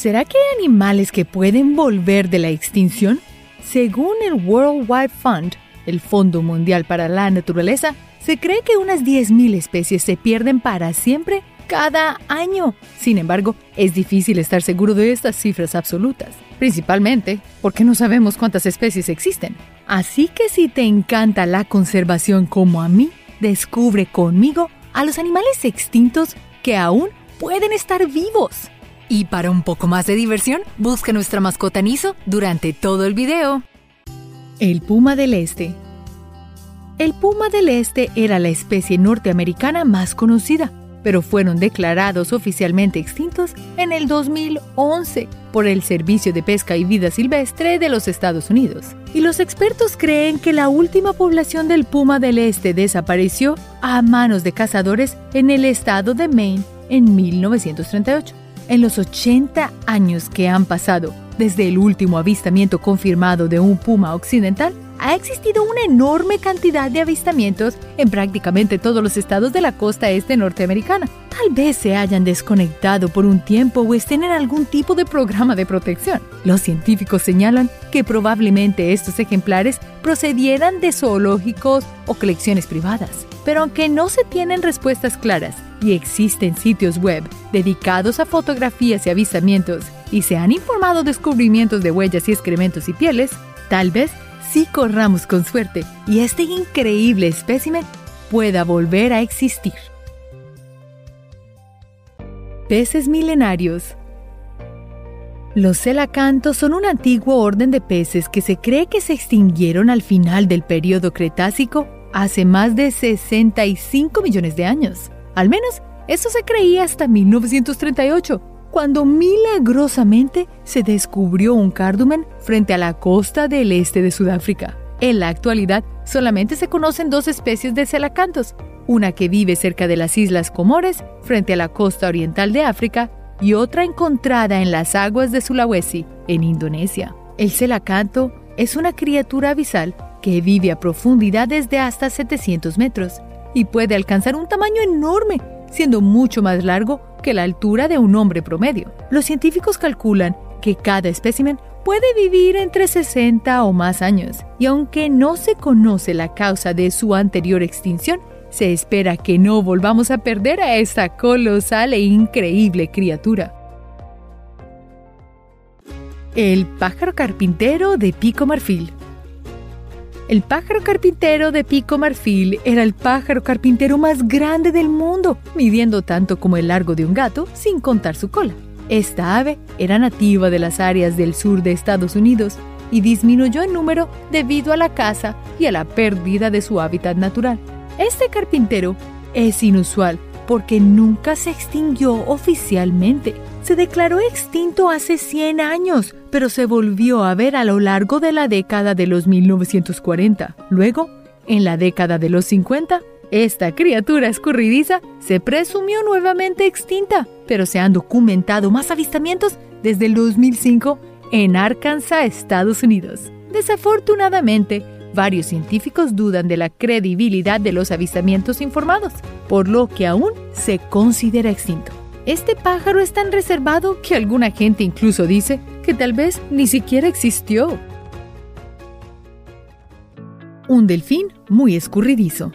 ¿Será que hay animales que pueden volver de la extinción? Según el World Wide Fund, el Fondo Mundial para la Naturaleza, se cree que unas 10.000 especies se pierden para siempre cada año. Sin embargo, es difícil estar seguro de estas cifras absolutas, principalmente porque no sabemos cuántas especies existen. Así que si te encanta la conservación como a mí, descubre conmigo a los animales extintos que aún pueden estar vivos. Y para un poco más de diversión, busca nuestra mascota Niso durante todo el video. El puma del este. El puma del este era la especie norteamericana más conocida, pero fueron declarados oficialmente extintos en el 2011 por el Servicio de Pesca y Vida Silvestre de los Estados Unidos. Y los expertos creen que la última población del puma del este desapareció a manos de cazadores en el estado de Maine en 1938. En los 80 años que han pasado desde el último avistamiento confirmado de un puma occidental, ha existido una enorme cantidad de avistamientos en prácticamente todos los estados de la costa este norteamericana. Tal vez se hayan desconectado por un tiempo o estén en algún tipo de programa de protección. Los científicos señalan que probablemente estos ejemplares procedieran de zoológicos o colecciones privadas. Pero aunque no se tienen respuestas claras y existen sitios web dedicados a fotografías y avistamientos y se han informado descubrimientos de huellas y excrementos y pieles, tal vez sí corramos con suerte y este increíble espécimen pueda volver a existir. Peces milenarios los celacantos son un antiguo orden de peces que se cree que se extinguieron al final del período Cretácico hace más de 65 millones de años. Al menos eso se creía hasta 1938, cuando milagrosamente se descubrió un cardumen frente a la costa del este de Sudáfrica. En la actualidad, solamente se conocen dos especies de celacantos, una que vive cerca de las Islas Comores, frente a la costa oriental de África, y otra encontrada en las aguas de Sulawesi, en Indonesia. El celacanto es una criatura abisal que vive a profundidades de hasta 700 metros y puede alcanzar un tamaño enorme, siendo mucho más largo que la altura de un hombre promedio. Los científicos calculan que cada espécimen puede vivir entre 60 o más años, y aunque no se conoce la causa de su anterior extinción, se espera que no volvamos a perder a esta colosal e increíble criatura. El pájaro carpintero de Pico Marfil el pájaro carpintero de pico marfil era el pájaro carpintero más grande del mundo, midiendo tanto como el largo de un gato, sin contar su cola. Esta ave era nativa de las áreas del sur de Estados Unidos y disminuyó en número debido a la caza y a la pérdida de su hábitat natural. Este carpintero es inusual porque nunca se extinguió oficialmente. Se declaró extinto hace 100 años pero se volvió a ver a lo largo de la década de los 1940. Luego, en la década de los 50, esta criatura escurridiza se presumió nuevamente extinta, pero se han documentado más avistamientos desde el 2005 en Arkansas, Estados Unidos. Desafortunadamente, varios científicos dudan de la credibilidad de los avistamientos informados, por lo que aún se considera extinto. Este pájaro es tan reservado que alguna gente incluso dice que tal vez ni siquiera existió. Un delfín muy escurridizo.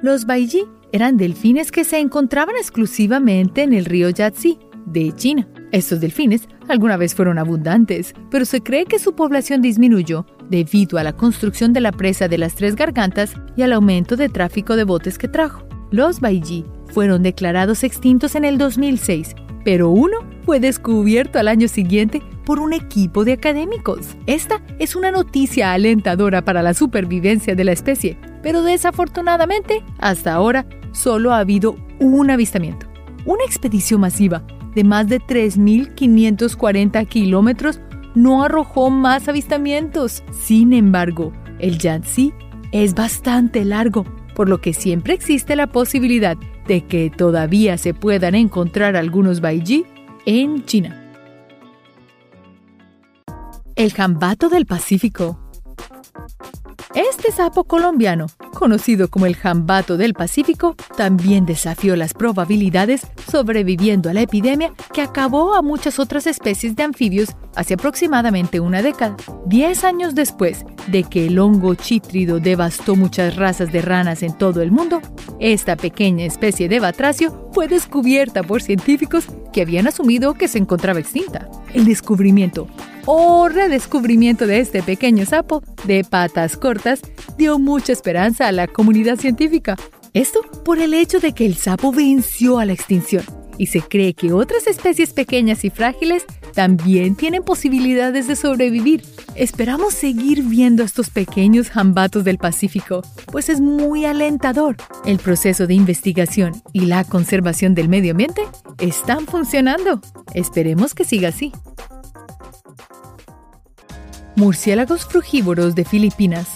Los Baiji eran delfines que se encontraban exclusivamente en el río Yangtze de China. Estos delfines alguna vez fueron abundantes, pero se cree que su población disminuyó debido a la construcción de la presa de las Tres Gargantas y al aumento de tráfico de botes que trajo. Los Baiji fueron declarados extintos en el 2006, pero uno fue descubierto al año siguiente por un equipo de académicos. Esta es una noticia alentadora para la supervivencia de la especie, pero desafortunadamente, hasta ahora, solo ha habido un avistamiento. Una expedición masiva de más de 3.540 kilómetros no arrojó más avistamientos. Sin embargo, el Yangtze es bastante largo, por lo que siempre existe la posibilidad de que todavía se puedan encontrar algunos baiji en China. El jambato del Pacífico. Este sapo colombiano, conocido como el jambato del Pacífico, también desafió las probabilidades sobreviviendo a la epidemia que acabó a muchas otras especies de anfibios hace aproximadamente una década. Diez años después de que el hongo chítrido devastó muchas razas de ranas en todo el mundo, esta pequeña especie de batracio fue descubierta por científicos que habían asumido que se encontraba extinta. El descubrimiento o redescubrimiento de este pequeño sapo de patas cortas dio mucha esperanza a la comunidad científica. Esto por el hecho de que el sapo venció a la extinción y se cree que otras especies pequeñas y frágiles también tienen posibilidades de sobrevivir. Esperamos seguir viendo estos pequeños jambatos del Pacífico, pues es muy alentador. El proceso de investigación y la conservación del medio ambiente están funcionando. Esperemos que siga así. Murciélagos frugívoros de Filipinas.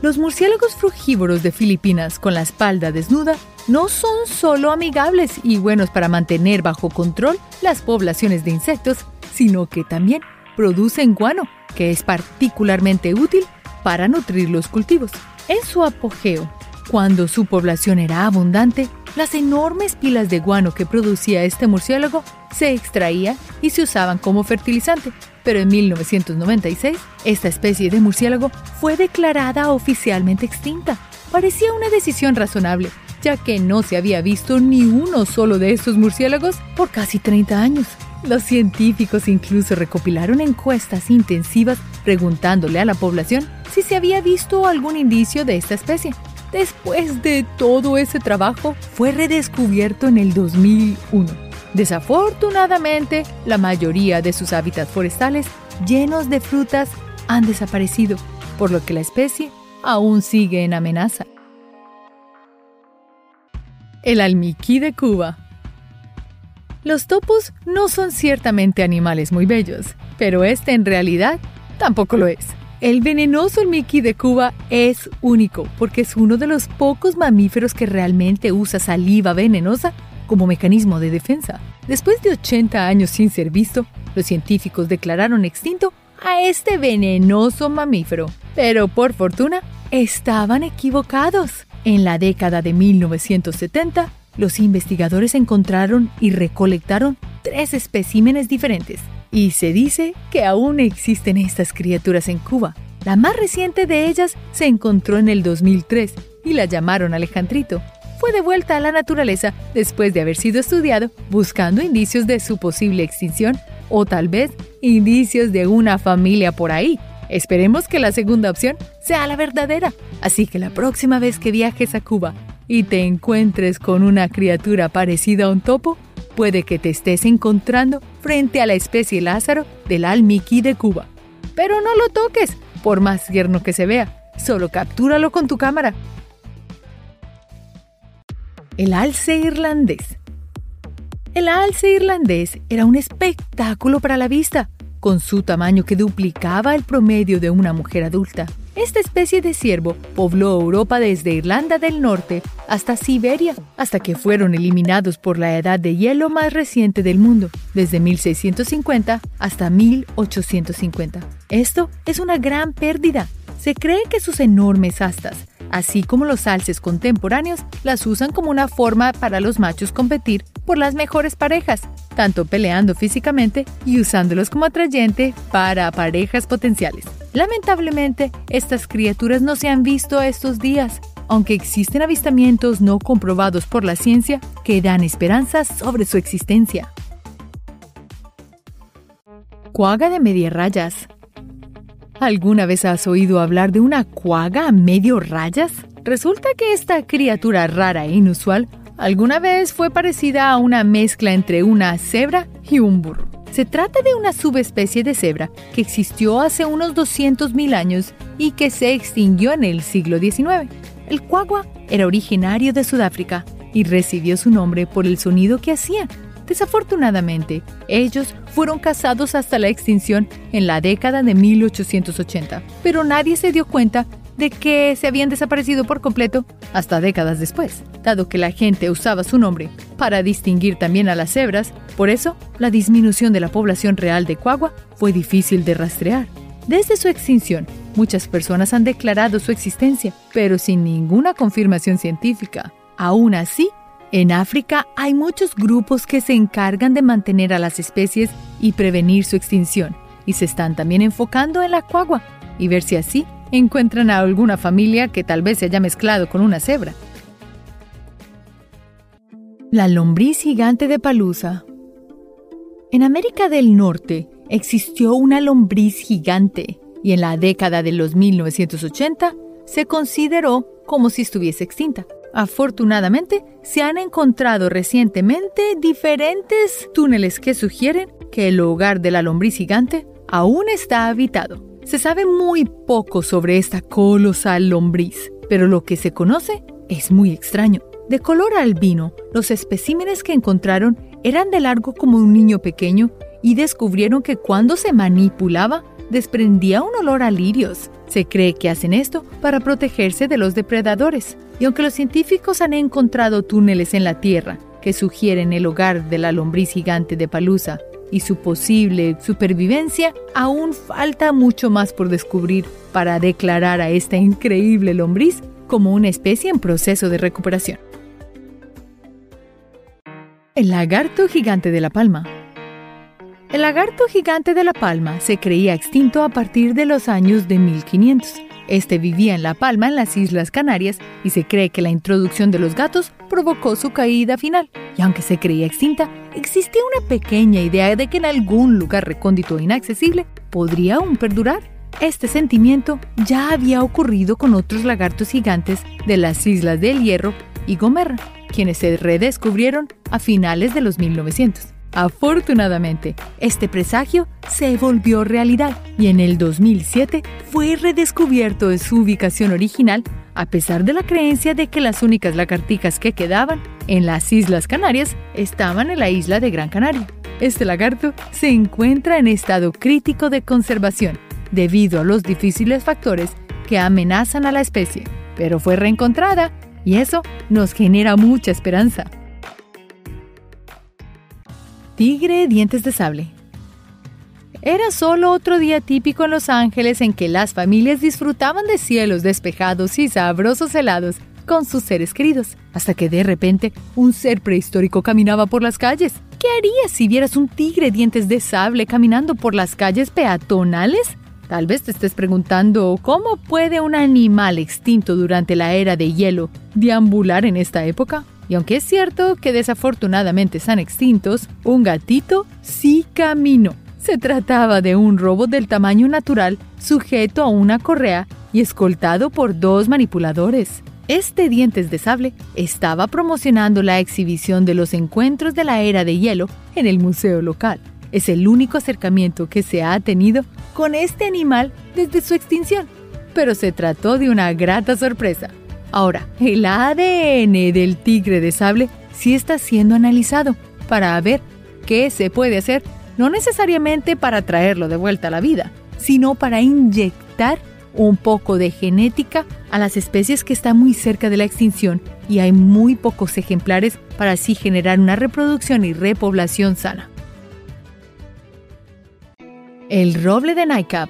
Los murciélagos frugívoros de Filipinas con la espalda desnuda no son solo amigables y buenos para mantener bajo control las poblaciones de insectos, sino que también producen guano, que es particularmente útil para nutrir los cultivos. En su apogeo, cuando su población era abundante, las enormes pilas de guano que producía este murciélago se extraían y se usaban como fertilizante, pero en 1996 esta especie de murciélago fue declarada oficialmente extinta. Parecía una decisión razonable, ya que no se había visto ni uno solo de estos murciélagos por casi 30 años. Los científicos incluso recopilaron encuestas intensivas preguntándole a la población si se había visto algún indicio de esta especie. Después de todo ese trabajo, fue redescubierto en el 2001 Desafortunadamente, la mayoría de sus hábitats forestales llenos de frutas han desaparecido, por lo que la especie aún sigue en amenaza. El almiquí de Cuba. Los topos no son ciertamente animales muy bellos, pero este en realidad tampoco lo es. El venenoso almiquí de Cuba es único porque es uno de los pocos mamíferos que realmente usa saliva venenosa como mecanismo de defensa. Después de 80 años sin ser visto, los científicos declararon extinto a este venenoso mamífero. Pero por fortuna, estaban equivocados. En la década de 1970, los investigadores encontraron y recolectaron tres especímenes diferentes. Y se dice que aún existen estas criaturas en Cuba. La más reciente de ellas se encontró en el 2003 y la llamaron Alejandrito fue devuelta a la naturaleza después de haber sido estudiado buscando indicios de su posible extinción o tal vez indicios de una familia por ahí. Esperemos que la segunda opción sea la verdadera. Así que la próxima vez que viajes a Cuba y te encuentres con una criatura parecida a un topo, puede que te estés encontrando frente a la especie Lázaro del almiquí de Cuba. Pero no lo toques, por más tierno que se vea. Solo captúralo con tu cámara el alce irlandés. El alce irlandés era un espectáculo para la vista, con su tamaño que duplicaba el promedio de una mujer adulta. Esta especie de ciervo pobló Europa desde Irlanda del Norte hasta Siberia, hasta que fueron eliminados por la edad de hielo más reciente del mundo, desde 1650 hasta 1850. Esto es una gran pérdida. Se cree que sus enormes astas así como los alces contemporáneos las usan como una forma para los machos competir por las mejores parejas, tanto peleando físicamente y usándolos como atrayente para parejas potenciales. Lamentablemente, estas criaturas no se han visto estos días, aunque existen avistamientos no comprobados por la ciencia que dan esperanzas sobre su existencia. Cuaga de media rayas ¿Alguna vez has oído hablar de una cuaga a medio rayas? Resulta que esta criatura rara e inusual alguna vez fue parecida a una mezcla entre una cebra y un burro. Se trata de una subespecie de cebra que existió hace unos 200.000 años y que se extinguió en el siglo XIX. El cuagua era originario de Sudáfrica y recibió su nombre por el sonido que hacía Desafortunadamente, ellos fueron cazados hasta la extinción en la década de 1880, pero nadie se dio cuenta de que se habían desaparecido por completo hasta décadas después, dado que la gente usaba su nombre para distinguir también a las cebras, por eso la disminución de la población real de Cuagua fue difícil de rastrear. Desde su extinción, Muchas personas han declarado su existencia, pero sin ninguna confirmación científica. Aún así, en África hay muchos grupos que se encargan de mantener a las especies y prevenir su extinción, y se están también enfocando en la cuagua y ver si así encuentran a alguna familia que tal vez se haya mezclado con una cebra. La lombriz gigante de Palusa. En América del Norte existió una lombriz gigante y en la década de los 1980 se consideró como si estuviese extinta. Afortunadamente, se han encontrado recientemente diferentes túneles que sugieren que el hogar de la lombriz gigante aún está habitado. Se sabe muy poco sobre esta colosal lombriz, pero lo que se conoce es muy extraño. De color albino, los especímenes que encontraron eran de largo como un niño pequeño y descubrieron que cuando se manipulaba desprendía un olor a lirios. Se cree que hacen esto para protegerse de los depredadores. Y aunque los científicos han encontrado túneles en la Tierra que sugieren el hogar de la lombriz gigante de Palusa y su posible supervivencia, aún falta mucho más por descubrir para declarar a esta increíble lombriz como una especie en proceso de recuperación. El lagarto gigante de la palma el lagarto gigante de La Palma se creía extinto a partir de los años de 1500. Este vivía en La Palma, en las Islas Canarias, y se cree que la introducción de los gatos provocó su caída final. Y aunque se creía extinta, existía una pequeña idea de que en algún lugar recóndito e inaccesible podría aún perdurar. Este sentimiento ya había ocurrido con otros lagartos gigantes de las Islas del Hierro y Gomerra, quienes se redescubrieron a finales de los 1900. Afortunadamente, este presagio se volvió realidad y en el 2007 fue redescubierto en su ubicación original a pesar de la creencia de que las únicas lagartijas que quedaban en las Islas Canarias estaban en la isla de Gran Canaria. Este lagarto se encuentra en estado crítico de conservación debido a los difíciles factores que amenazan a la especie, pero fue reencontrada y eso nos genera mucha esperanza. Tigre dientes de sable. Era solo otro día típico en Los Ángeles en que las familias disfrutaban de cielos despejados y sabrosos helados con sus seres queridos, hasta que de repente un ser prehistórico caminaba por las calles. ¿Qué harías si vieras un tigre dientes de sable caminando por las calles peatonales? Tal vez te estés preguntando cómo puede un animal extinto durante la era de hielo deambular en esta época. Y aunque es cierto que desafortunadamente están extintos, un gatito sí caminó. Se trataba de un robot del tamaño natural sujeto a una correa y escoltado por dos manipuladores. Este dientes de sable estaba promocionando la exhibición de los encuentros de la era de hielo en el museo local. Es el único acercamiento que se ha tenido con este animal desde su extinción, pero se trató de una grata sorpresa. Ahora, el ADN del tigre de sable sí está siendo analizado para ver qué se puede hacer, no necesariamente para traerlo de vuelta a la vida, sino para inyectar un poco de genética a las especies que están muy cerca de la extinción y hay muy pocos ejemplares para así generar una reproducción y repoblación sana. El roble de Nightcap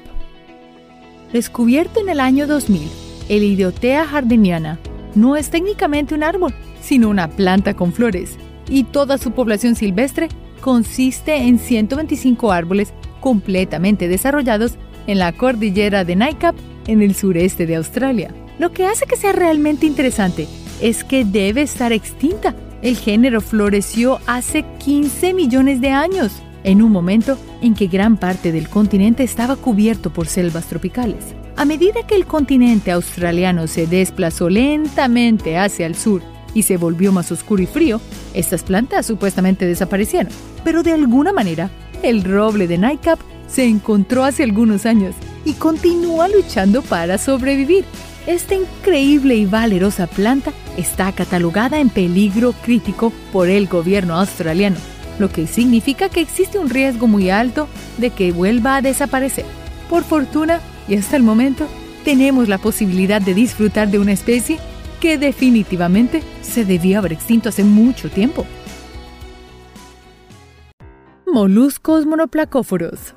Descubierto en el año 2000, el Idiotea jardiniana no es técnicamente un árbol, sino una planta con flores, y toda su población silvestre consiste en 125 árboles completamente desarrollados en la cordillera de Nightcap en el sureste de Australia. Lo que hace que sea realmente interesante es que debe estar extinta. El género floreció hace 15 millones de años, en un momento en que gran parte del continente estaba cubierto por selvas tropicales. A medida que el continente australiano se desplazó lentamente hacia el sur y se volvió más oscuro y frío, estas plantas supuestamente desaparecieron. Pero de alguna manera, el roble de Nightcap se encontró hace algunos años y continúa luchando para sobrevivir. Esta increíble y valerosa planta está catalogada en peligro crítico por el gobierno australiano, lo que significa que existe un riesgo muy alto de que vuelva a desaparecer. Por fortuna, y hasta el momento tenemos la posibilidad de disfrutar de una especie que definitivamente se debía haber extinto hace mucho tiempo. Moluscos monoplacóforos.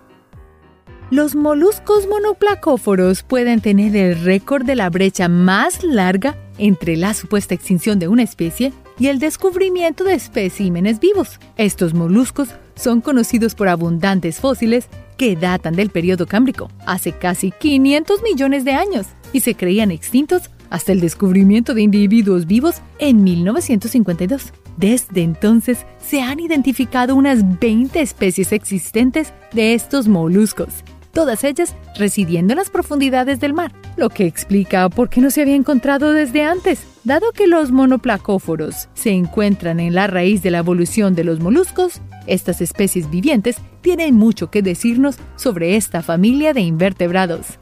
Los moluscos monoplacóforos pueden tener el récord de la brecha más larga entre la supuesta extinción de una especie y el descubrimiento de especímenes vivos. Estos moluscos son conocidos por abundantes fósiles que datan del periodo cámbrico, hace casi 500 millones de años, y se creían extintos hasta el descubrimiento de individuos vivos en 1952. Desde entonces se han identificado unas 20 especies existentes de estos moluscos, todas ellas residiendo en las profundidades del mar, lo que explica por qué no se había encontrado desde antes. Dado que los monoplacóforos se encuentran en la raíz de la evolución de los moluscos, estas especies vivientes tienen mucho que decirnos sobre esta familia de invertebrados.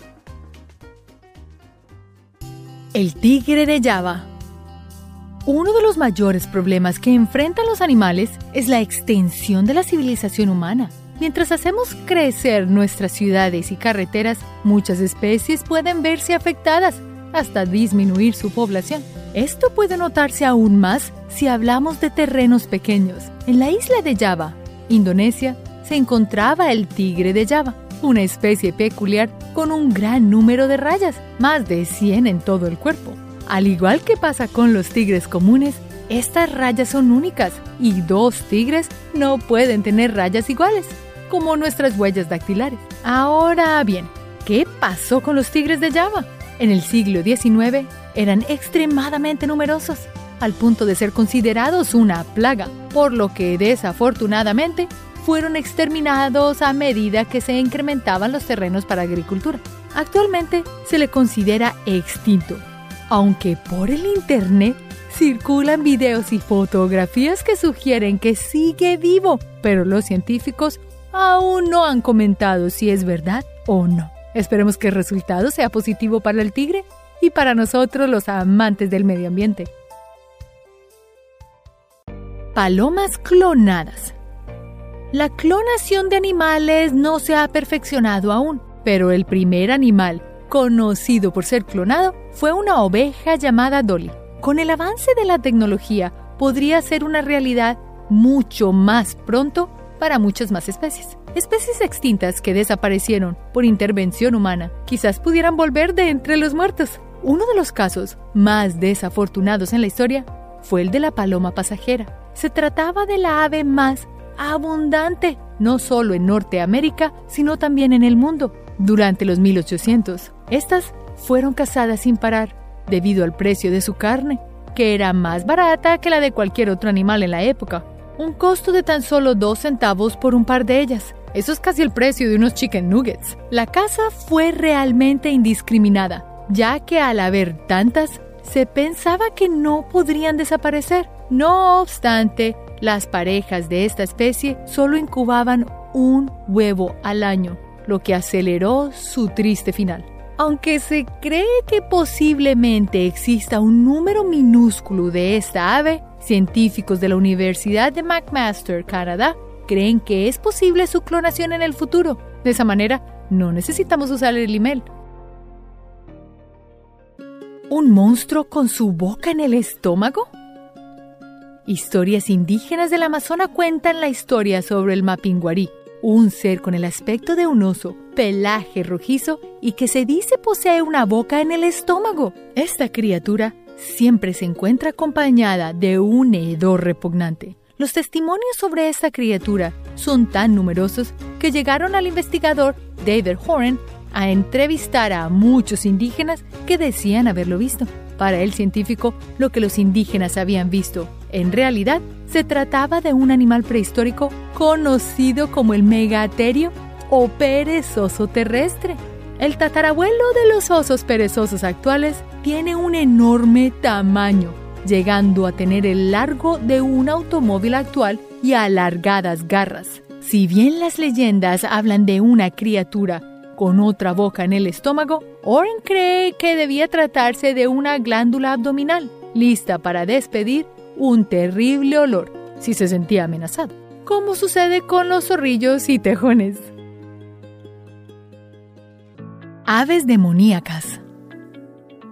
El tigre de Java uno de los mayores problemas que enfrentan los animales es la extensión de la civilización humana. Mientras hacemos crecer nuestras ciudades y carreteras, muchas especies pueden verse afectadas hasta disminuir su población. Esto puede notarse aún más si hablamos de terrenos pequeños. En la isla de Java, Indonesia, se encontraba el tigre de Java, una especie peculiar con un gran número de rayas, más de 100 en todo el cuerpo. Al igual que pasa con los tigres comunes, estas rayas son únicas y dos tigres no pueden tener rayas iguales como nuestras huellas dactilares. Ahora bien, ¿qué pasó con los tigres de Java? En el siglo XIX eran extremadamente numerosos, al punto de ser considerados una plaga, por lo que desafortunadamente fueron exterminados a medida que se incrementaban los terrenos para agricultura. Actualmente se le considera extinto, aunque por el Internet circulan videos y fotografías que sugieren que sigue vivo, pero los científicos aún no han comentado si es verdad o no. Esperemos que el resultado sea positivo para el tigre y para nosotros los amantes del medio ambiente. Palomas clonadas. La clonación de animales no se ha perfeccionado aún, pero el primer animal conocido por ser clonado fue una oveja llamada Dolly. Con el avance de la tecnología podría ser una realidad mucho más pronto para muchas más especies. Especies extintas que desaparecieron por intervención humana quizás pudieran volver de entre los muertos. Uno de los casos más desafortunados en la historia fue el de la paloma pasajera. Se trataba de la ave más abundante, no solo en Norteamérica, sino también en el mundo, durante los 1800. Estas fueron cazadas sin parar debido al precio de su carne, que era más barata que la de cualquier otro animal en la época un costo de tan solo dos centavos por un par de ellas. Eso es casi el precio de unos chicken nuggets. La caza fue realmente indiscriminada, ya que al haber tantas, se pensaba que no podrían desaparecer. No obstante, las parejas de esta especie solo incubaban un huevo al año, lo que aceleró su triste final. Aunque se cree que posiblemente exista un número minúsculo de esta ave, Científicos de la Universidad de McMaster, Canadá, creen que es posible su clonación en el futuro. De esa manera, no necesitamos usar el email. ¿Un monstruo con su boca en el estómago? Historias indígenas del Amazonas cuentan la historia sobre el mapinguarí, un ser con el aspecto de un oso, pelaje rojizo y que se dice posee una boca en el estómago. Esta criatura siempre se encuentra acompañada de un hedor repugnante. Los testimonios sobre esta criatura son tan numerosos que llegaron al investigador David Horan a entrevistar a muchos indígenas que decían haberlo visto. Para el científico, lo que los indígenas habían visto, en realidad, se trataba de un animal prehistórico conocido como el megaterio o perezoso terrestre. El tatarabuelo de los osos perezosos actuales tiene un enorme tamaño, llegando a tener el largo de un automóvil actual y alargadas garras. Si bien las leyendas hablan de una criatura con otra boca en el estómago, Oren cree que debía tratarse de una glándula abdominal, lista para despedir un terrible olor si se sentía amenazado, como sucede con los zorrillos y tejones aves demoníacas.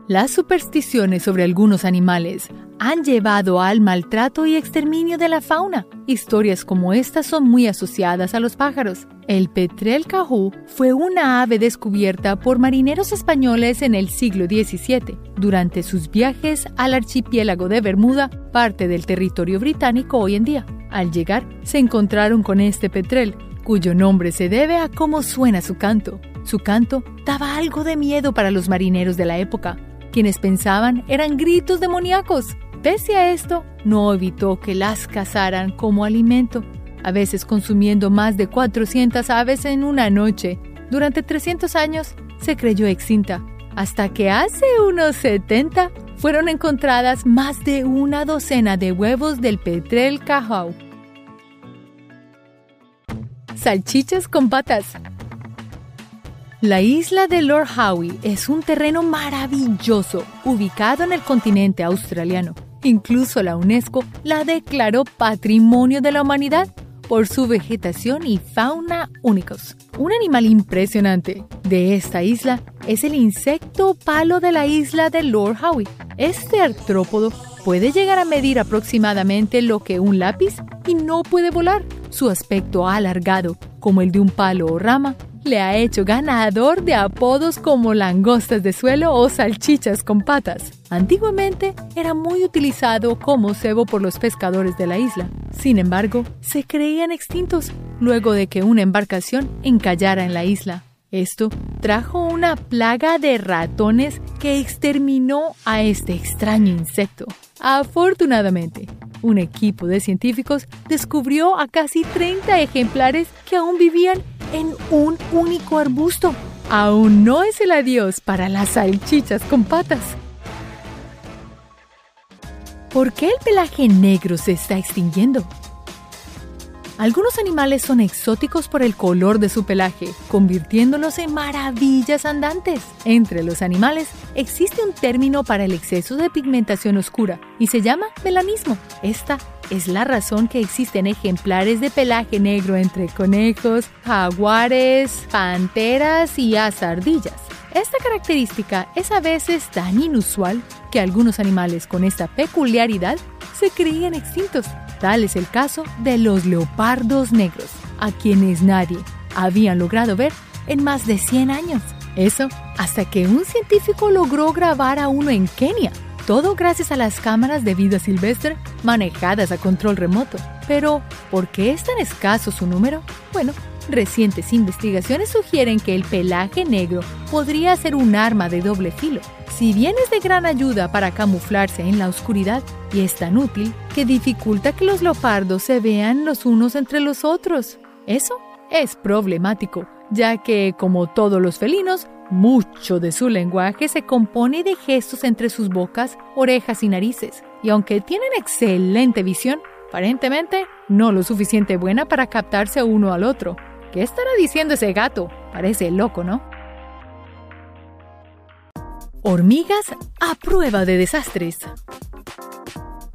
Las supersticiones sobre algunos animales han llevado al maltrato y exterminio de la fauna. Historias como estas son muy asociadas a los pájaros. El petrel cajú fue una ave descubierta por marineros españoles en el siglo XVII durante sus viajes al archipiélago de Bermuda, parte del territorio británico hoy en día. Al llegar, se encontraron con este petrel, cuyo nombre se debe a cómo suena su canto. Su canto daba algo de miedo para los marineros de la época, quienes pensaban eran gritos demoníacos. Pese a esto, no evitó que las cazaran como alimento, a veces consumiendo más de 400 aves en una noche. Durante 300 años se creyó extinta, hasta que hace unos 70 fueron encontradas más de una docena de huevos del petrel cajau. Salchichas con patas. La isla de Lord Howe es un terreno maravilloso ubicado en el continente australiano. Incluso la UNESCO la declaró Patrimonio de la Humanidad por su vegetación y fauna únicos. Un animal impresionante de esta isla es el insecto palo de la isla de Lord Howe. Este artrópodo puede llegar a medir aproximadamente lo que un lápiz y no puede volar. Su aspecto alargado, como el de un palo o rama, le ha hecho ganador de apodos como langostas de suelo o salchichas con patas. Antiguamente era muy utilizado como cebo por los pescadores de la isla. Sin embargo, se creían extintos luego de que una embarcación encallara en la isla. Esto trajo una plaga de ratones que exterminó a este extraño insecto. Afortunadamente, un equipo de científicos descubrió a casi 30 ejemplares que aún vivían en un único arbusto. Aún no es el adiós para las salchichas con patas. ¿Por qué el pelaje negro se está extinguiendo? Algunos animales son exóticos por el color de su pelaje, convirtiéndolos en maravillas andantes. Entre los animales existe un término para el exceso de pigmentación oscura y se llama melanismo. Esta es la razón que existen ejemplares de pelaje negro entre conejos, jaguares, panteras y azardillas. Esta característica es a veces tan inusual que algunos animales con esta peculiaridad se creían extintos. Tal es el caso de los leopardos negros, a quienes nadie había logrado ver en más de 100 años. Eso hasta que un científico logró grabar a uno en Kenia. Todo gracias a las cámaras de vida silvestre manejadas a control remoto. Pero, ¿por qué es tan escaso su número? Bueno, recientes investigaciones sugieren que el pelaje negro podría ser un arma de doble filo. Si bien es de gran ayuda para camuflarse en la oscuridad y es tan útil que dificulta que los leopardos se vean los unos entre los otros. Eso es problemático, ya que, como todos los felinos, mucho de su lenguaje se compone de gestos entre sus bocas, orejas y narices, y aunque tienen excelente visión, aparentemente no lo suficiente buena para captarse uno al otro. ¿Qué estará diciendo ese gato? Parece loco, ¿no? Hormigas a prueba de desastres.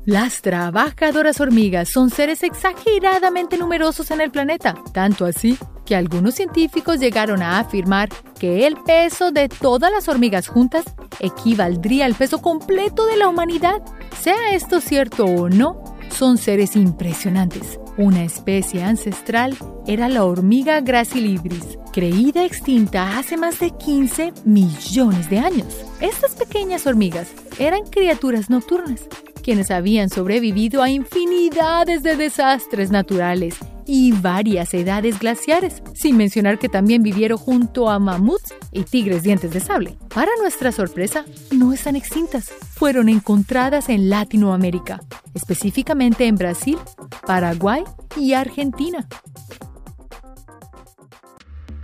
Las trabajadoras hormigas son seres exageradamente numerosos en el planeta, tanto así que algunos científicos llegaron a afirmar que el peso de todas las hormigas juntas equivaldría al peso completo de la humanidad. Sea esto cierto o no, son seres impresionantes. Una especie ancestral era la hormiga gracilibris, creída extinta hace más de 15 millones de años. Estas pequeñas hormigas eran criaturas nocturnas, quienes habían sobrevivido a infinidades de desastres naturales y varias edades glaciares, sin mencionar que también vivieron junto a mamuts y tigres dientes de sable. Para nuestra sorpresa, no están extintas. Fueron encontradas en Latinoamérica, específicamente en Brasil, Paraguay y Argentina.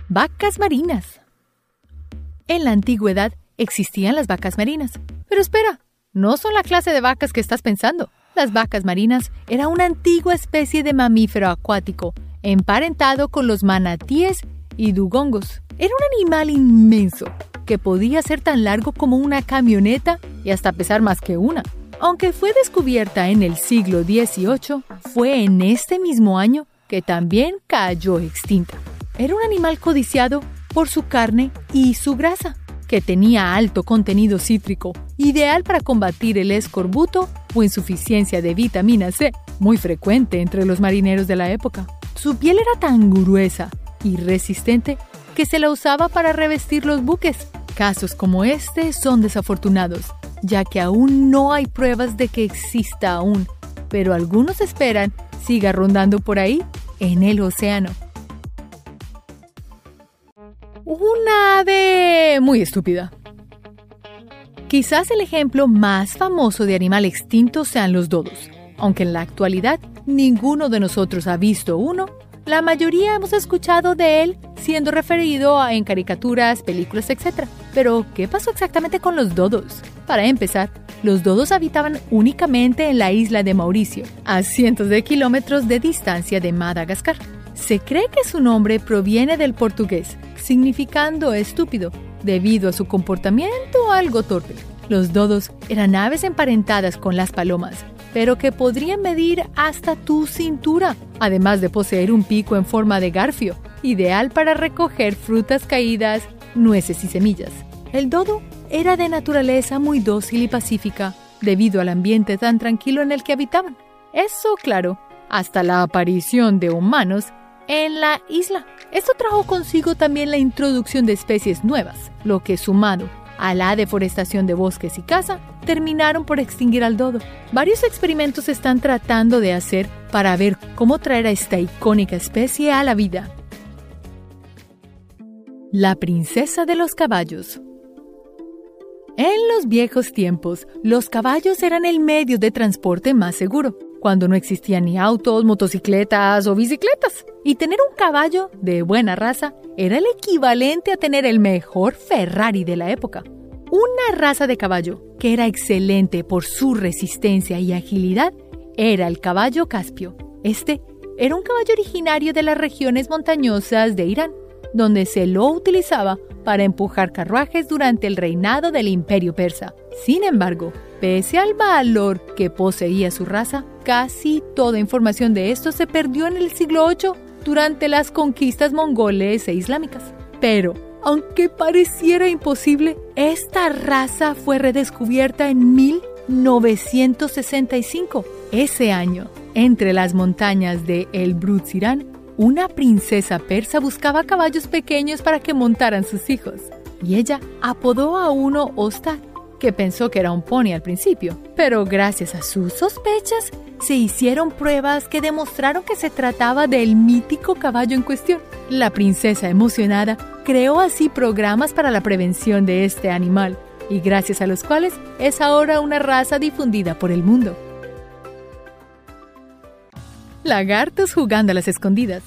Vacas marinas. En la antigüedad existían las vacas marinas. Pero espera, no son la clase de vacas que estás pensando. Las vacas marinas era una antigua especie de mamífero acuático, emparentado con los manatíes y dugongos. Era un animal inmenso, que podía ser tan largo como una camioneta y hasta pesar más que una. Aunque fue descubierta en el siglo XVIII, fue en este mismo año que también cayó extinta. Era un animal codiciado por su carne y su grasa. Que tenía alto contenido cítrico, ideal para combatir el escorbuto o insuficiencia de vitamina C, muy frecuente entre los marineros de la época. Su piel era tan gruesa y resistente que se la usaba para revestir los buques. Casos como este son desafortunados, ya que aún no hay pruebas de que exista aún, pero algunos esperan siga rondando por ahí en el océano. Una ave muy estúpida. Quizás el ejemplo más famoso de animal extinto sean los dodos. Aunque en la actualidad ninguno de nosotros ha visto uno, la mayoría hemos escuchado de él siendo referido a, en caricaturas, películas, etc. Pero, ¿qué pasó exactamente con los dodos? Para empezar, los dodos habitaban únicamente en la isla de Mauricio, a cientos de kilómetros de distancia de Madagascar. Se cree que su nombre proviene del portugués, significando estúpido, debido a su comportamiento algo torpe. Los dodos eran aves emparentadas con las palomas, pero que podrían medir hasta tu cintura, además de poseer un pico en forma de garfio, ideal para recoger frutas caídas, nueces y semillas. El dodo era de naturaleza muy dócil y pacífica, debido al ambiente tan tranquilo en el que habitaban. Eso, claro, hasta la aparición de humanos en la isla. Esto trajo consigo también la introducción de especies nuevas, lo que sumado a la deforestación de bosques y caza, terminaron por extinguir al dodo. Varios experimentos se están tratando de hacer para ver cómo traer a esta icónica especie a la vida. La princesa de los caballos En los viejos tiempos, los caballos eran el medio de transporte más seguro cuando no existían ni autos, motocicletas o bicicletas. Y tener un caballo de buena raza era el equivalente a tener el mejor Ferrari de la época. Una raza de caballo que era excelente por su resistencia y agilidad era el caballo caspio. Este era un caballo originario de las regiones montañosas de Irán, donde se lo utilizaba para empujar carruajes durante el reinado del imperio persa. Sin embargo, pese al valor que poseía su raza, casi toda información de esto se perdió en el siglo VIII durante las conquistas mongoles e islámicas. Pero, aunque pareciera imposible, esta raza fue redescubierta en 1965. Ese año, entre las montañas de El Brutzirán, una princesa persa buscaba caballos pequeños para que montaran sus hijos, y ella apodó a uno Ostad, que pensó que era un pony al principio, pero gracias a sus sospechas se hicieron pruebas que demostraron que se trataba del mítico caballo en cuestión. La princesa emocionada creó así programas para la prevención de este animal, y gracias a los cuales es ahora una raza difundida por el mundo. Lagartos jugando a las escondidas.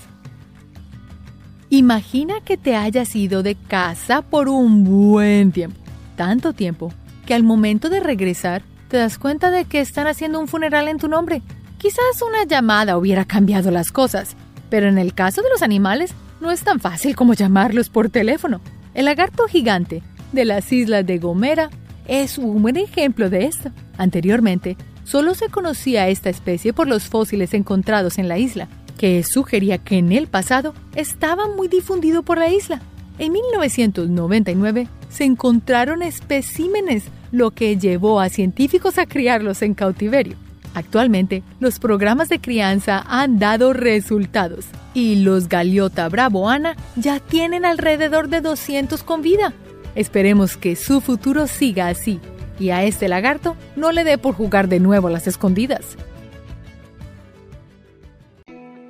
Imagina que te hayas ido de casa por un buen tiempo, tanto tiempo que al momento de regresar te das cuenta de que están haciendo un funeral en tu nombre. Quizás una llamada hubiera cambiado las cosas, pero en el caso de los animales no es tan fácil como llamarlos por teléfono. El lagarto gigante de las islas de Gomera es un buen ejemplo de esto. Anteriormente, solo se conocía esta especie por los fósiles encontrados en la isla, que sugería que en el pasado estaba muy difundido por la isla. En 1999 se encontraron especímenes lo que llevó a científicos a criarlos en cautiverio. Actualmente, los programas de crianza han dado resultados y los Galiota bravoana ya tienen alrededor de 200 con vida. Esperemos que su futuro siga así y a este lagarto no le dé por jugar de nuevo las escondidas.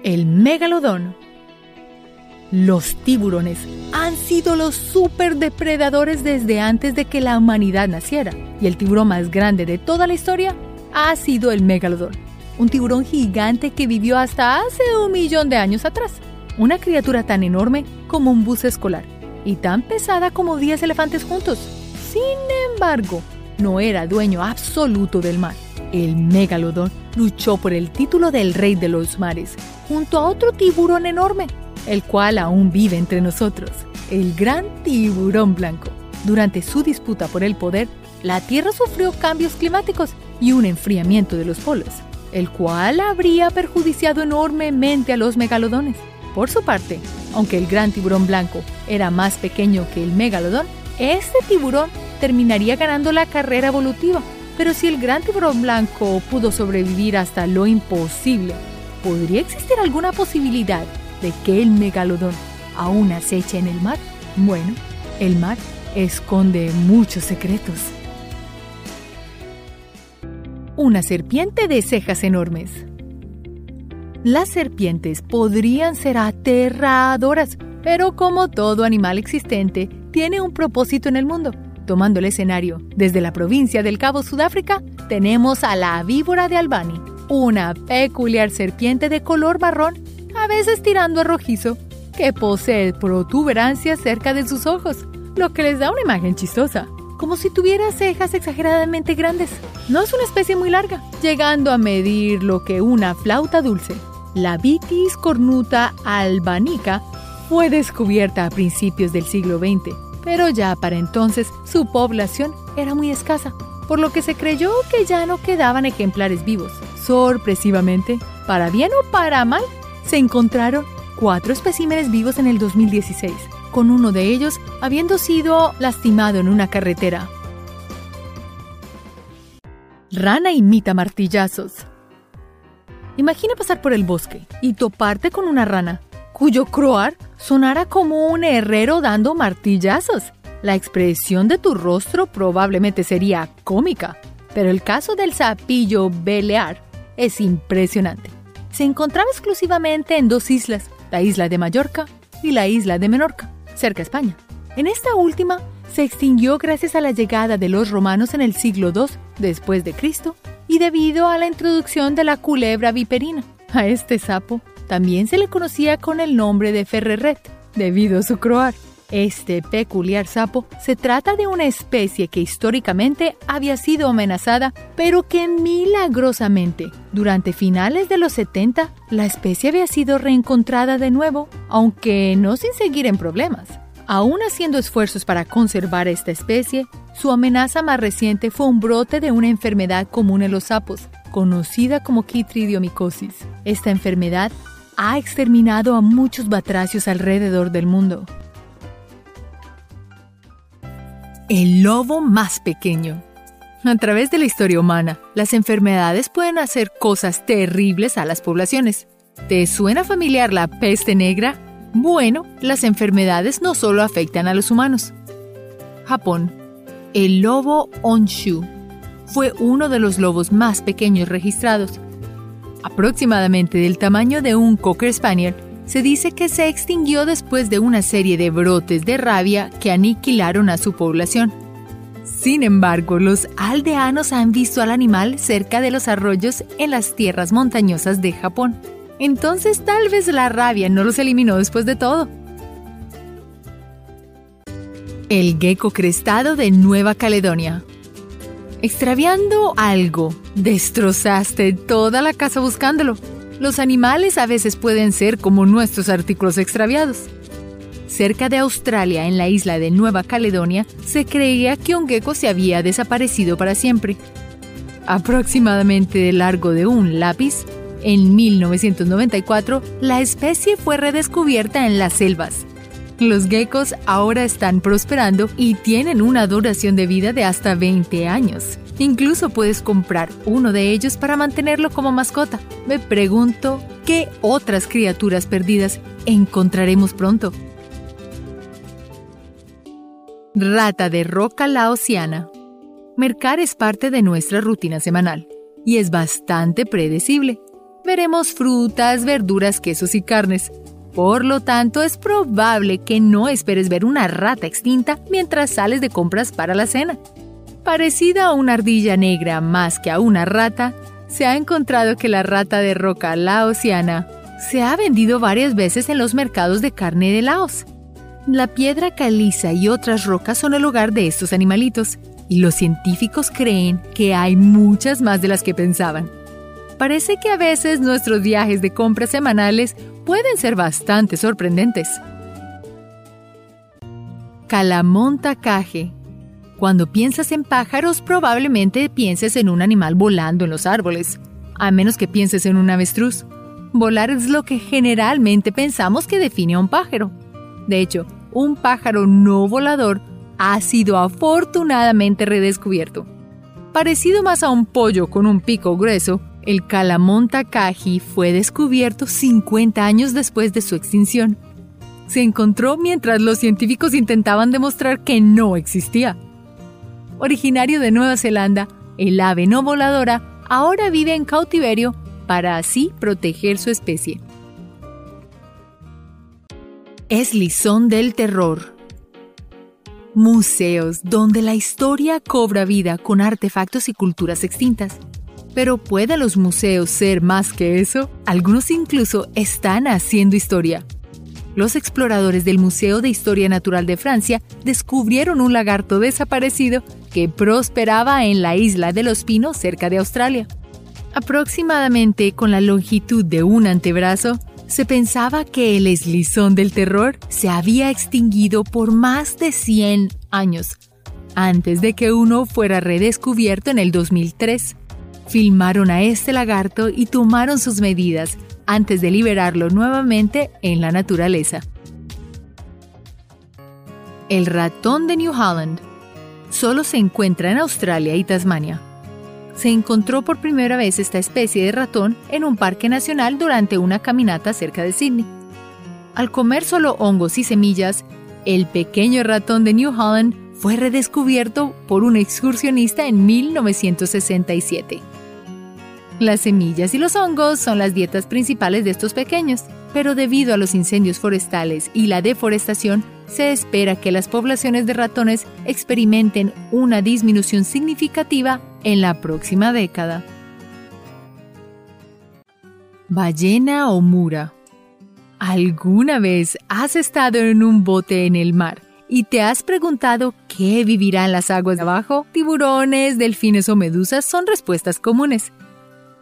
El megalodón los tiburones han sido los superdepredadores desde antes de que la humanidad naciera, y el tiburón más grande de toda la historia ha sido el megalodón, un tiburón gigante que vivió hasta hace un millón de años atrás, una criatura tan enorme como un bus escolar y tan pesada como 10 elefantes juntos. Sin embargo, no era dueño absoluto del mar. El megalodón luchó por el título del rey de los mares, junto a otro tiburón enorme, el cual aún vive entre nosotros, el gran tiburón blanco. Durante su disputa por el poder, la Tierra sufrió cambios climáticos y un enfriamiento de los polos, el cual habría perjudiciado enormemente a los megalodones. Por su parte, aunque el gran tiburón blanco era más pequeño que el megalodón, este tiburón terminaría ganando la carrera evolutiva. Pero si el gran tiburón blanco pudo sobrevivir hasta lo imposible, ¿podría existir alguna posibilidad de que el megalodón aún aceche en el mar? Bueno, el mar esconde muchos secretos. Una serpiente de cejas enormes. Las serpientes podrían ser aterradoras, pero como todo animal existente, tiene un propósito en el mundo. Tomando el escenario desde la provincia del Cabo Sudáfrica, tenemos a la víbora de Albany, una peculiar serpiente de color marrón, a veces tirando a rojizo, que posee protuberancias cerca de sus ojos, lo que les da una imagen chistosa, como si tuviera cejas exageradamente grandes. No es una especie muy larga, llegando a medir lo que una flauta dulce. La Vitis cornuta albanica fue descubierta a principios del siglo XX, pero ya para entonces su población era muy escasa, por lo que se creyó que ya no quedaban ejemplares vivos. Sorpresivamente, para bien o para mal, se encontraron cuatro especímenes vivos en el 2016, con uno de ellos habiendo sido lastimado en una carretera. Rana imita martillazos. Imagina pasar por el bosque y toparte con una rana, cuyo croar sonara como un herrero dando martillazos. La expresión de tu rostro probablemente sería cómica, pero el caso del sapillo belear es impresionante. Se encontraba exclusivamente en dos islas, la isla de Mallorca y la isla de Menorca, cerca de España. En esta última se extinguió gracias a la llegada de los romanos en el siglo II después de Cristo y debido a la introducción de la culebra viperina. A este sapo también se le conocía con el nombre de ferreret, debido a su croar. Este peculiar sapo se trata de una especie que históricamente había sido amenazada, pero que milagrosamente, durante finales de los 70, la especie había sido reencontrada de nuevo, aunque no sin seguir en problemas. Aún haciendo esfuerzos para conservar esta especie, su amenaza más reciente fue un brote de una enfermedad común en los sapos, conocida como quitridiomicosis. Esta enfermedad ha exterminado a muchos batracios alrededor del mundo. El lobo más pequeño. A través de la historia humana, las enfermedades pueden hacer cosas terribles a las poblaciones. ¿Te suena familiar la peste negra? Bueno, las enfermedades no solo afectan a los humanos. Japón. El lobo Onshu fue uno de los lobos más pequeños registrados. Aproximadamente del tamaño de un Cocker Spaniel, se dice que se extinguió después de una serie de brotes de rabia que aniquilaron a su población. Sin embargo, los aldeanos han visto al animal cerca de los arroyos en las tierras montañosas de Japón. Entonces tal vez la rabia no los eliminó después de todo. El gecko crestado de Nueva Caledonia. Extraviando algo, destrozaste toda la casa buscándolo. Los animales a veces pueden ser como nuestros artículos extraviados. Cerca de Australia, en la isla de Nueva Caledonia, se creía que un gecko se había desaparecido para siempre. Aproximadamente de largo de un lápiz, en 1994, la especie fue redescubierta en las selvas. Los geckos ahora están prosperando y tienen una duración de vida de hasta 20 años. Incluso puedes comprar uno de ellos para mantenerlo como mascota. Me pregunto, ¿qué otras criaturas perdidas encontraremos pronto? Rata de roca laosiana. Mercar es parte de nuestra rutina semanal y es bastante predecible veremos frutas, verduras, quesos y carnes. Por lo tanto, es probable que no esperes ver una rata extinta mientras sales de compras para la cena. Parecida a una ardilla negra más que a una rata, se ha encontrado que la rata de roca laosiana se ha vendido varias veces en los mercados de carne de Laos. La piedra caliza y otras rocas son el hogar de estos animalitos, y los científicos creen que hay muchas más de las que pensaban parece que a veces nuestros viajes de compras semanales pueden ser bastante sorprendentes. Calamonta caje. Cuando piensas en pájaros, probablemente pienses en un animal volando en los árboles, a menos que pienses en un avestruz. Volar es lo que generalmente pensamos que define a un pájaro. De hecho, un pájaro no volador ha sido afortunadamente redescubierto. Parecido más a un pollo con un pico grueso, el Calamón Takagi fue descubierto 50 años después de su extinción. Se encontró mientras los científicos intentaban demostrar que no existía. Originario de Nueva Zelanda, el ave no voladora ahora vive en cautiverio para así proteger su especie. Es Lizón del Terror. Museos donde la historia cobra vida con artefactos y culturas extintas. Pero ¿pueden los museos ser más que eso? Algunos incluso están haciendo historia. Los exploradores del Museo de Historia Natural de Francia descubrieron un lagarto desaparecido que prosperaba en la isla de los Pinos cerca de Australia. Aproximadamente con la longitud de un antebrazo, se pensaba que el eslizón del terror se había extinguido por más de 100 años, antes de que uno fuera redescubierto en el 2003. Filmaron a este lagarto y tomaron sus medidas antes de liberarlo nuevamente en la naturaleza. El ratón de New Holland solo se encuentra en Australia y Tasmania se encontró por primera vez esta especie de ratón en un parque nacional durante una caminata cerca de Sydney. Al comer solo hongos y semillas, el pequeño ratón de New Holland fue redescubierto por un excursionista en 1967. Las semillas y los hongos son las dietas principales de estos pequeños, pero debido a los incendios forestales y la deforestación, se espera que las poblaciones de ratones experimenten una disminución significativa en la próxima década. Ballena o mura. ¿Alguna vez has estado en un bote en el mar y te has preguntado qué vivirá en las aguas de abajo? Tiburones, delfines o medusas son respuestas comunes.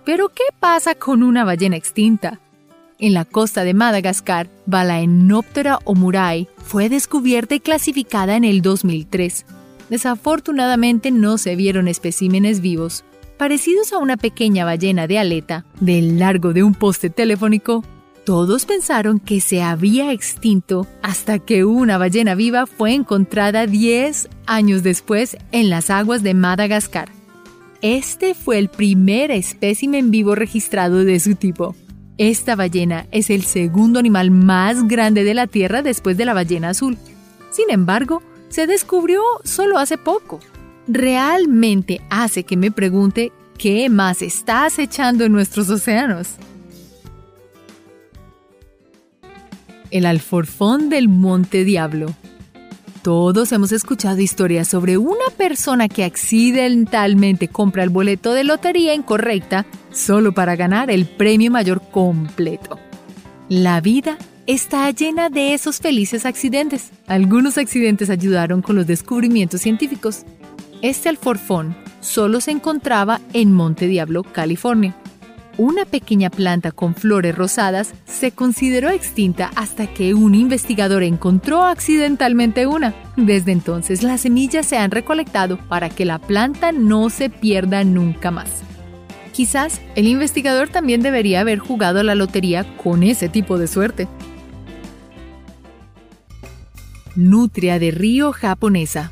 Pero ¿qué pasa con una ballena extinta? En la costa de Madagascar, Balaenoptera omurai fue descubierta y clasificada en el 2003. Desafortunadamente no se vieron especímenes vivos. Parecidos a una pequeña ballena de aleta, del largo de un poste telefónico, todos pensaron que se había extinto hasta que una ballena viva fue encontrada 10 años después en las aguas de Madagascar. Este fue el primer espécimen vivo registrado de su tipo. Esta ballena es el segundo animal más grande de la Tierra después de la ballena azul. Sin embargo, se descubrió solo hace poco. Realmente hace que me pregunte qué más está acechando en nuestros océanos. El alforfón del Monte Diablo. Todos hemos escuchado historias sobre una persona que accidentalmente compra el boleto de lotería incorrecta solo para ganar el premio mayor completo. La vida está llena de esos felices accidentes. Algunos accidentes ayudaron con los descubrimientos científicos. Este alforfón solo se encontraba en Monte Diablo, California. Una pequeña planta con flores rosadas se consideró extinta hasta que un investigador encontró accidentalmente una. Desde entonces las semillas se han recolectado para que la planta no se pierda nunca más. Quizás el investigador también debería haber jugado la lotería con ese tipo de suerte. Nutria de río japonesa.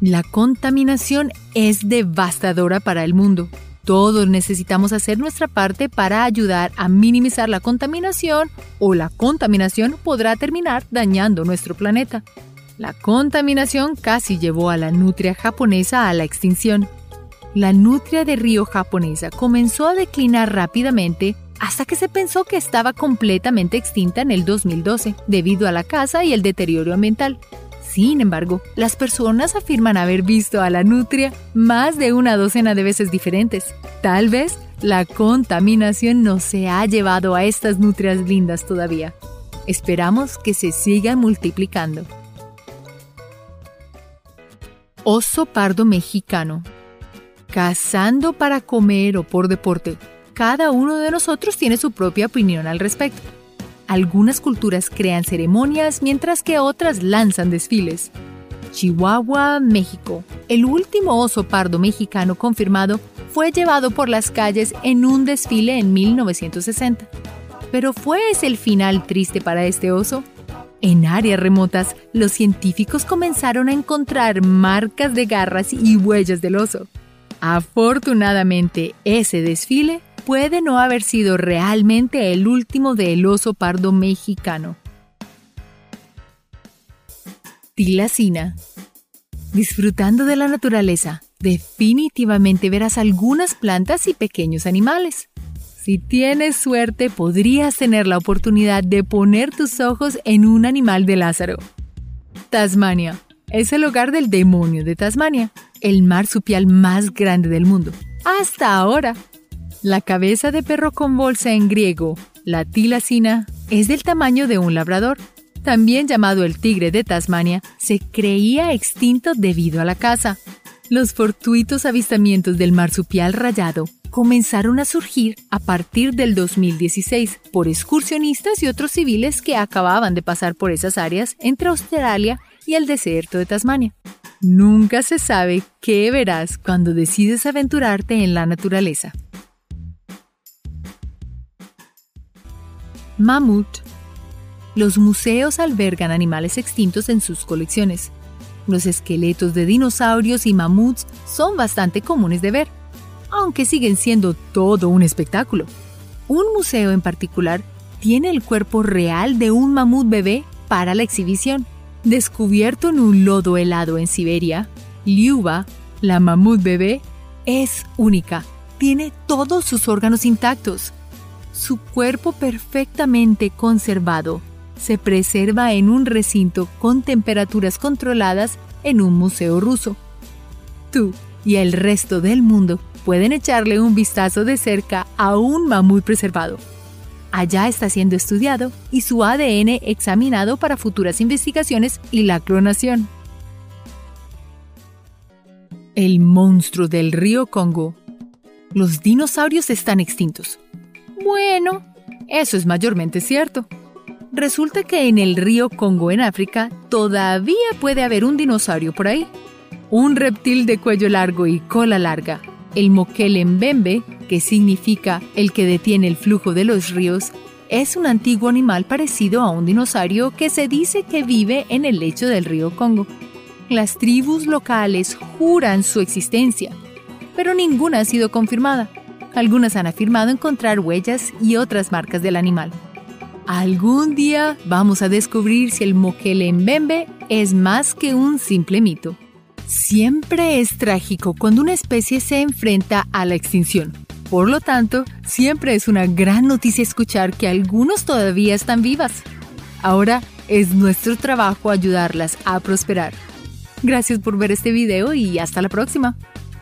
La contaminación es devastadora para el mundo. Todos necesitamos hacer nuestra parte para ayudar a minimizar la contaminación o la contaminación podrá terminar dañando nuestro planeta. La contaminación casi llevó a la nutria japonesa a la extinción. La nutria de río japonesa comenzó a declinar rápidamente hasta que se pensó que estaba completamente extinta en el 2012 debido a la caza y el deterioro ambiental. Sin embargo, las personas afirman haber visto a la nutria más de una docena de veces diferentes. Tal vez la contaminación no se ha llevado a estas nutrias lindas todavía. Esperamos que se sigan multiplicando. Oso pardo mexicano. Cazando para comer o por deporte cada uno de nosotros tiene su propia opinión al respecto. Algunas culturas crean ceremonias mientras que otras lanzan desfiles. Chihuahua, México. El último oso pardo mexicano confirmado fue llevado por las calles en un desfile en 1960. Pero ¿fue ese el final triste para este oso? En áreas remotas, los científicos comenzaron a encontrar marcas de garras y huellas del oso. Afortunadamente, ese desfile puede no haber sido realmente el último del oso pardo mexicano. Tilacina. Disfrutando de la naturaleza, definitivamente verás algunas plantas y pequeños animales. Si tienes suerte, podrías tener la oportunidad de poner tus ojos en un animal de Lázaro. Tasmania es el hogar del demonio de Tasmania, el marsupial más grande del mundo. Hasta ahora. La cabeza de perro con bolsa en griego, la tilacina, es del tamaño de un labrador. También llamado el tigre de Tasmania, se creía extinto debido a la caza. Los fortuitos avistamientos del marsupial rayado comenzaron a surgir a partir del 2016 por excursionistas y otros civiles que acababan de pasar por esas áreas entre Australia y el desierto de Tasmania. Nunca se sabe qué verás cuando decides aventurarte en la naturaleza. Mamut. Los museos albergan animales extintos en sus colecciones. Los esqueletos de dinosaurios y mamuts son bastante comunes de ver, aunque siguen siendo todo un espectáculo. Un museo en particular tiene el cuerpo real de un mamut bebé para la exhibición. Descubierto en un lodo helado en Siberia, Liuba, la mamut bebé, es única. Tiene todos sus órganos intactos. Su cuerpo perfectamente conservado se preserva en un recinto con temperaturas controladas en un museo ruso. Tú y el resto del mundo pueden echarle un vistazo de cerca a un mamut preservado. Allá está siendo estudiado y su ADN examinado para futuras investigaciones y la clonación. El monstruo del río Congo. Los dinosaurios están extintos. Bueno, eso es mayormente cierto. Resulta que en el río Congo en África todavía puede haber un dinosaurio por ahí. Un reptil de cuello largo y cola larga. El mbembe, que significa el que detiene el flujo de los ríos, es un antiguo animal parecido a un dinosaurio que se dice que vive en el lecho del río Congo. Las tribus locales juran su existencia, pero ninguna ha sido confirmada. Algunas han afirmado encontrar huellas y otras marcas del animal. Algún día vamos a descubrir si el Mokele Mbembe es más que un simple mito. Siempre es trágico cuando una especie se enfrenta a la extinción. Por lo tanto, siempre es una gran noticia escuchar que algunos todavía están vivas. Ahora es nuestro trabajo ayudarlas a prosperar. Gracias por ver este video y hasta la próxima.